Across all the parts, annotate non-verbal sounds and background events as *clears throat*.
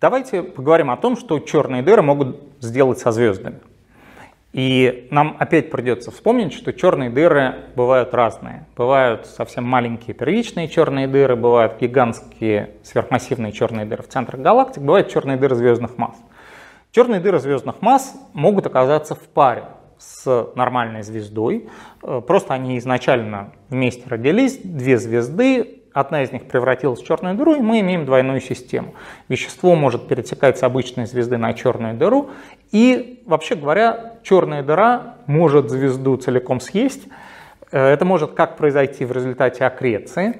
Давайте поговорим о том, что черные дыры могут сделать со звездами. И нам опять придется вспомнить, что черные дыры бывают разные. Бывают совсем маленькие первичные черные дыры, бывают гигантские сверхмассивные черные дыры в центрах галактик, бывают черные дыры звездных масс. Черные дыры звездных масс могут оказаться в паре с нормальной звездой. Э, просто они изначально вместе родились, две звезды, одна из них превратилась в черную дыру, и мы имеем двойную систему. Вещество может перетекать с обычной звезды на черную дыру, и, вообще говоря, черная дыра может звезду целиком съесть. Э, это может как произойти в результате аккреции,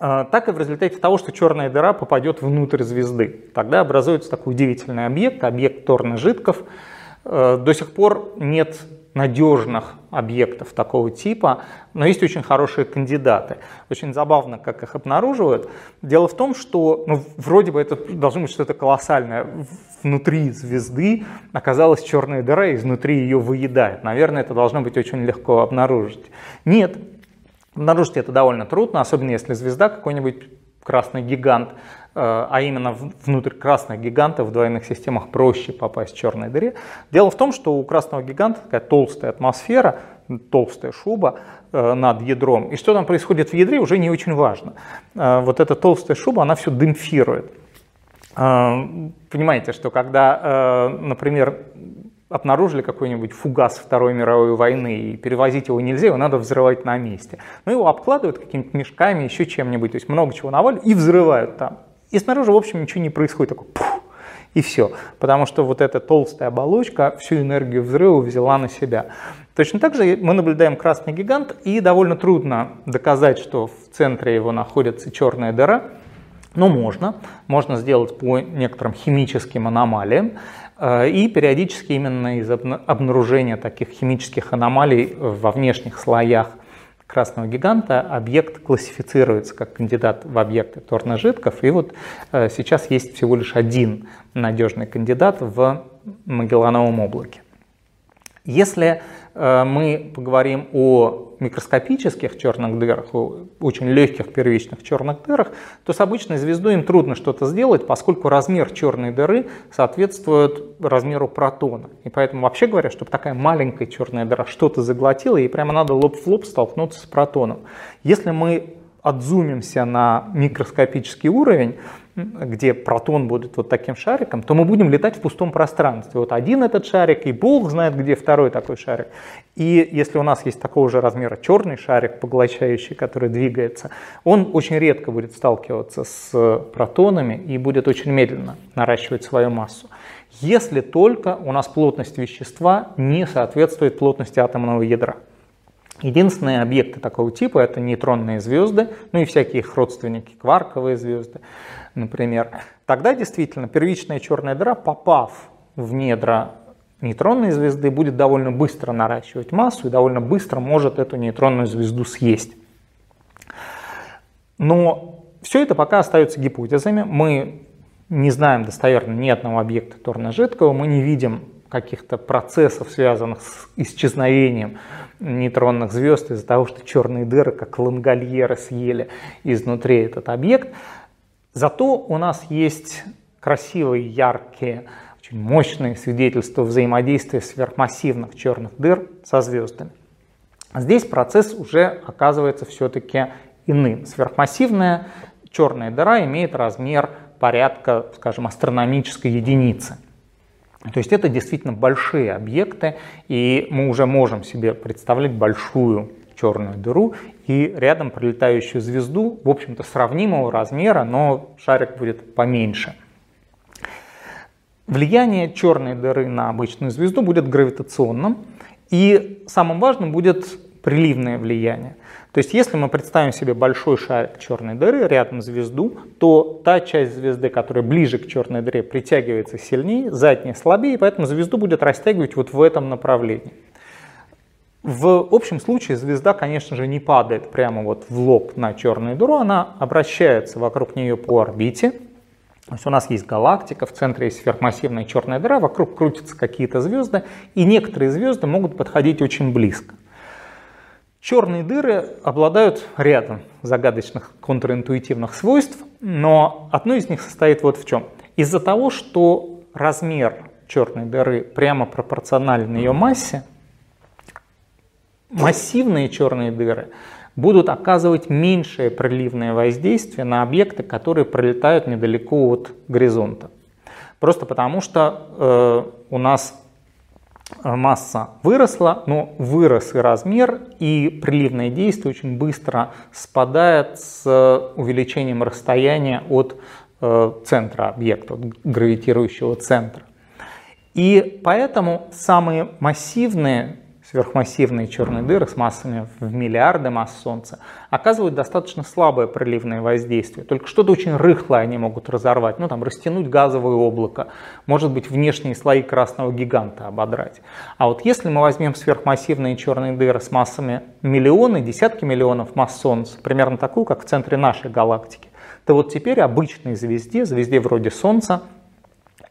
э, так и в результате того, что черная дыра попадет внутрь звезды. Тогда образуется такой удивительный объект, объект Торна-Жидков. Э, до сих пор нет надежных объектов такого типа, но есть очень хорошие кандидаты. Очень забавно, как их обнаруживают. Дело в том, что ну, вроде бы это должно быть что-то колоссальное. Внутри звезды оказалась черная дыра, и изнутри ее выедает. Наверное, это должно быть очень легко обнаружить. Нет, обнаружить это довольно трудно, особенно если звезда какой-нибудь красный гигант, э, а именно внутрь красных гигантов в двойных системах проще попасть в черной дыре. Дело в том, что у красного гиганта такая толстая атмосфера, толстая шуба э, над ядром. И что там происходит в ядре, уже не очень важно. Э, вот эта толстая шуба, она все демпфирует. Понимаете, что когда, например, обнаружили какой-нибудь фугас Второй мировой войны, и перевозить его нельзя, его надо взрывать на месте. Но его обкладывают какими-то мешками, еще чем-нибудь, то есть много чего наваливают и взрывают там. И снаружи, в общем, ничего не происходит, такой пух, и все. Потому что вот эта толстая оболочка всю энергию взрыва взяла на себя. Точно так же мы наблюдаем красный гигант, и довольно трудно доказать, что в центре его находится черная дыра, но можно. Можно сделать по некоторым химическим аномалиям. Э, и периодически именно из обнаружения таких химических аномалий во внешних слоях красного гиганта объект классифицируется как кандидат в объекты торножидков. И вот э, сейчас есть всего лишь один надежный кандидат в Магеллановом облаке. Если э, мы поговорим о микроскопических черных дырах, очень легких первичных черных дырах, то с обычной звездой им трудно что-то сделать, поскольку размер черной дыры соответствует размеру протона. И поэтому вообще говоря, чтобы такая маленькая черная дыра что-то заглотила, ей прямо надо лоб в лоб столкнуться с протоном. Если мы отзумимся на микроскопический уровень, где протон будет вот таким шариком, то мы будем летать в пустом пространстве. Вот один этот шарик, и Бог знает, где второй такой шарик. И если у нас есть такого же размера черный шарик, поглощающий, который двигается, он очень редко будет сталкиваться с протонами и будет очень медленно наращивать свою массу. Если только у нас плотность вещества не соответствует плотности атомного ядра. Единственные объекты такого типа это нейтронные звезды, ну и всякие их родственники, кварковые звезды например, тогда действительно первичная черная дыра, попав в недра нейтронной звезды, будет довольно быстро наращивать массу и довольно быстро может эту нейтронную звезду съесть. Но все это пока остается гипотезами. Мы не знаем достоверно ни одного объекта торно-жидкого, мы не видим каких-то процессов, связанных с исчезновением нейтронных звезд из-за того, что черные дыры, как лангольеры, съели изнутри этот объект. Зато у нас есть красивые, яркие, очень мощные свидетельства взаимодействия сверхмассивных черных дыр со звездами. Здесь процесс уже оказывается все-таки иным. Сверхмассивная черная дыра имеет размер порядка, скажем, астрономической единицы. То есть это действительно большие объекты, и мы уже можем себе представлять большую черную дыру и рядом пролетающую звезду, в общем-то, сравнимого размера, но шарик будет поменьше. Влияние черной дыры на обычную звезду будет гравитационным, и самым важным будет приливное влияние. То есть если мы представим себе большой шарик черной дыры рядом звезду, то та часть звезды, которая ближе к черной дыре, притягивается сильнее, задняя слабее, поэтому звезду будет растягивать вот в этом направлении. В общем случае звезда, конечно же, не падает прямо вот в лоб на черную дыру, она обращается вокруг нее по орбите. То есть у нас есть галактика, в центре есть сверхмассивная черная дыра, вокруг крутятся какие-то звезды, и некоторые звезды могут подходить очень близко. Черные дыры обладают рядом загадочных контринтуитивных свойств, но одно из них состоит вот в чем. Из-за того, что размер черной дыры прямо пропорционален ее массе, массивные черные дыры будут оказывать меньшее проливное воздействие на объекты, которые пролетают недалеко от горизонта. Просто потому что э, у нас масса выросла, но вырос и размер, и приливное действие очень быстро спадает с увеличением расстояния от э, центра объекта, от гравитирующего центра. И поэтому самые массивные сверхмассивные черные дыры с массами в миллиарды масс Солнца оказывают достаточно слабое проливное воздействие. Только что-то очень рыхлое они могут разорвать, ну там растянуть газовое облако, может быть внешние слои красного гиганта ободрать. А вот если мы возьмем сверхмассивные черные дыры с массами миллионы, десятки миллионов масс Солнца, примерно такую, как в центре нашей галактики, то вот теперь обычной звезде, звезде вроде Солнца,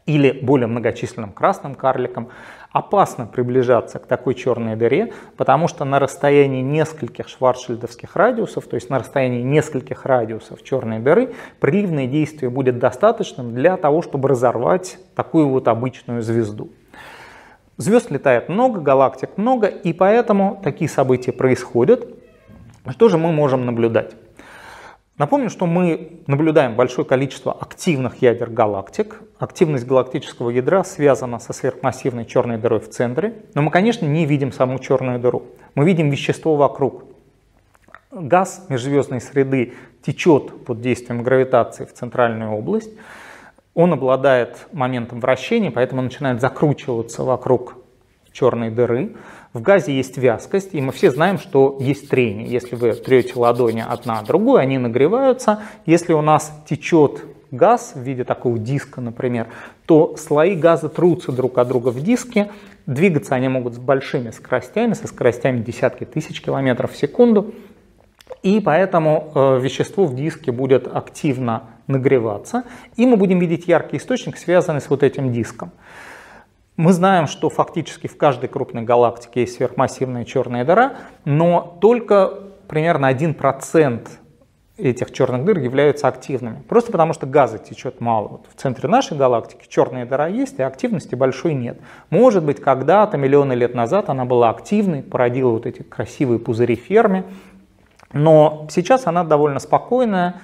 или более многочисленным красным карликам, опасно приближаться к такой черной дыре, потому что на расстоянии нескольких шварцшильдовских радиусов, то есть на расстоянии нескольких радиусов черной дыры, приливное действие будет достаточным для того, чтобы разорвать такую вот обычную звезду. Звезд летает много, галактик много, и поэтому такие события происходят. Что же мы можем наблюдать? Напомню, что мы наблюдаем большое количество активных ядер галактик. Активность галактического ядра связана со сверхмассивной черной дырой в центре, но мы, конечно, не видим саму черную дыру. Мы видим вещество вокруг. Газ межзвездной среды течет под действием гравитации в центральную область. Он обладает моментом вращения, поэтому начинает закручиваться вокруг черной дыры. В газе есть вязкость, и мы все знаем, что есть трение. Если вы трете ладони одна от другой, они нагреваются. Если у нас течет газ в виде такого диска, например, то слои газа трутся друг от друга в диске. Двигаться они могут с большими скоростями, со скоростями десятки тысяч километров в секунду. И поэтому э, вещество в диске будет активно нагреваться, и мы будем видеть яркий источник, связанный с вот этим диском. Мы знаем, что фактически в каждой крупной галактике есть сверхмассивная черная дыра, но только примерно 1% этих черных дыр являются активными. Просто потому что газа течет мало. Вот в центре нашей галактики черная дыра есть, и активности большой нет. Может быть, когда-то, миллионы лет назад, она была активной, породила вот эти красивые пузыри Ферми, но сейчас она довольно спокойная,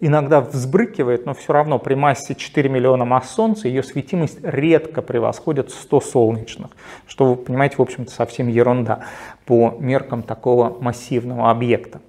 иногда взбрыкивает, но все равно при массе 4 миллиона масс Солнца ее светимость редко превосходит 100 солнечных, что, вы понимаете, в общем-то совсем ерунда по меркам такого массивного объекта.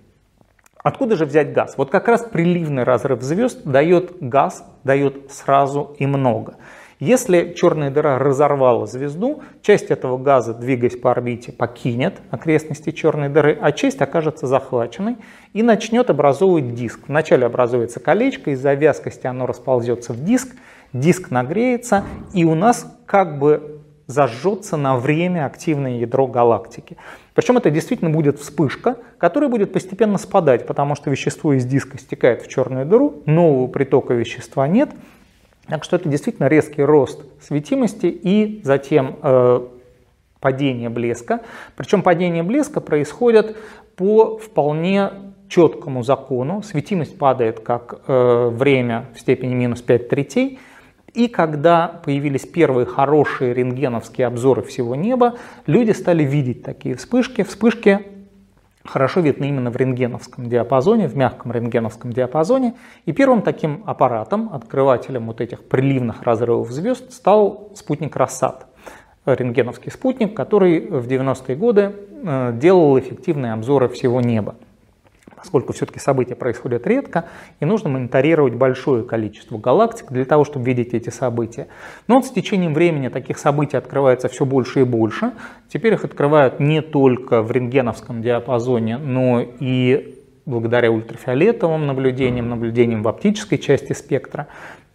Откуда же взять газ? Вот как раз приливный разрыв звезд дает газ, дает сразу и много. Если черная дыра разорвала звезду, часть этого газа, двигаясь по орбите, покинет окрестности черной дыры, а часть окажется захваченной и начнет образовывать диск. Вначале образуется колечко, из-за вязкости оно расползется в диск, диск нагреется, и у нас как бы зажжется на время активное ядро галактики. Причем это действительно будет вспышка, которая будет постепенно спадать, потому что вещество из диска стекает в черную дыру, нового притока вещества нет, так что это действительно резкий рост светимости и затем э, падение блеска. Причем падение блеска происходит по вполне четкому закону. Светимость падает как э, время в степени минус 5 третей. И когда появились первые хорошие рентгеновские обзоры всего неба, люди стали видеть такие вспышки. Вспышки хорошо видны именно в рентгеновском диапазоне, в мягком рентгеновском диапазоне. И первым таким аппаратом, открывателем вот этих приливных разрывов звезд стал спутник Рассад, рентгеновский спутник, который в 90-е годы э, делал эффективные обзоры всего неба поскольку все-таки события происходят редко, и нужно мониторировать большое количество галактик для того, чтобы видеть эти события. Но вот с течением времени таких событий открывается все больше и больше. Теперь их открывают не только в рентгеновском диапазоне, но и благодаря ультрафиолетовым наблюдениям, наблюдениям в оптической части спектра.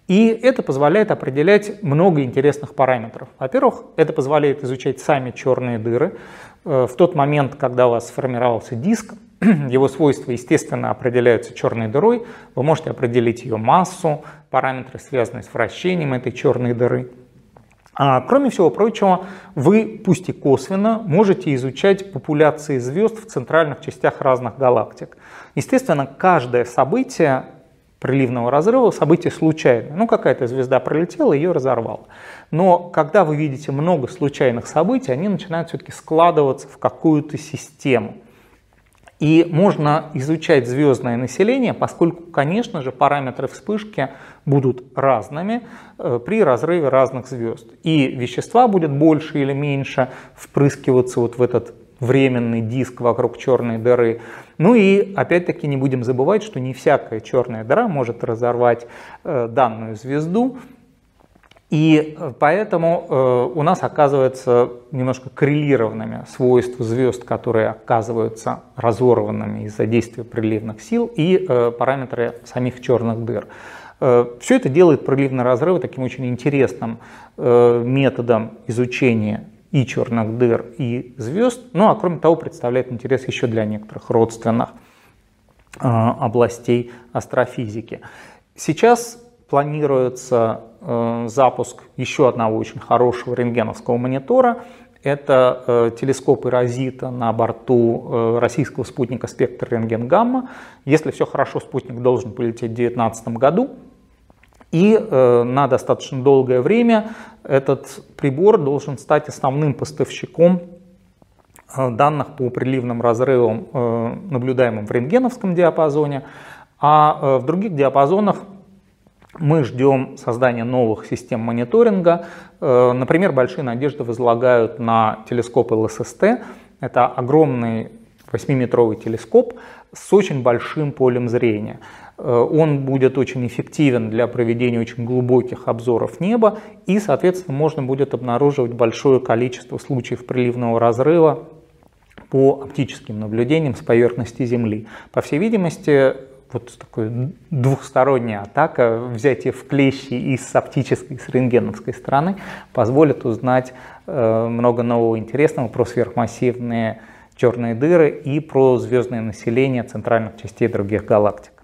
И это позволяет определять много интересных параметров. Во-первых, это позволяет изучать сами черные дыры. Э, в тот момент, когда у вас сформировался диск, *clears throat* его свойства, естественно, определяются черной дырой. Вы можете определить ее массу, параметры, связанные с вращением этой черной дыры. А, кроме всего прочего, вы, пусть и косвенно, можете изучать популяции звезд в центральных частях разных галактик. Естественно, каждое событие приливного разрыва событие случайное. Ну, какая-то звезда пролетела, ее разорвало. Но когда вы видите много случайных событий, они начинают все-таки складываться в какую-то систему. И можно изучать звездное население, поскольку, конечно же, параметры вспышки будут разными э, при разрыве разных звезд. И вещества будет больше или меньше впрыскиваться вот в этот временный диск вокруг черной дыры. Ну и опять-таки не будем забывать, что не всякая черная дыра может разорвать э, данную звезду. И э, поэтому э, у нас оказывается немножко коррелированными свойства звезд, которые оказываются разорванными из-за действия приливных сил, и э, параметры самих черных дыр. Все это делает приливные разрывы таким очень интересным методом изучения и черных дыр, и звезд. Ну а кроме того представляет интерес еще для некоторых родственных областей астрофизики. Сейчас планируется э, запуск еще одного очень хорошего рентгеновского монитора. Это э, телескоп Эрозита на борту э, российского спутника «Спектр рентген-гамма». Если все хорошо, спутник должен полететь в 2019 году. И э, на достаточно долгое время этот прибор должен стать основным поставщиком э, данных по приливным разрывам, э, наблюдаемым в рентгеновском диапазоне, а э, в других диапазонах мы ждем создания новых систем мониторинга. Э, например, большие надежды возлагают на телескоп ЛССТ. Это огромный 8-метровый телескоп с очень большим полем зрения. Э, он будет очень эффективен для проведения очень глубоких обзоров неба и, соответственно, можно будет обнаруживать большое количество случаев приливного разрыва по оптическим наблюдениям с поверхности Земли. По всей видимости, вот такая двухсторонняя атака, взятие в клещи и с оптической, и с рентгеновской стороны позволит узнать э, много нового интересного про сверхмассивные черные дыры и про звездное население центральных частей других галактик.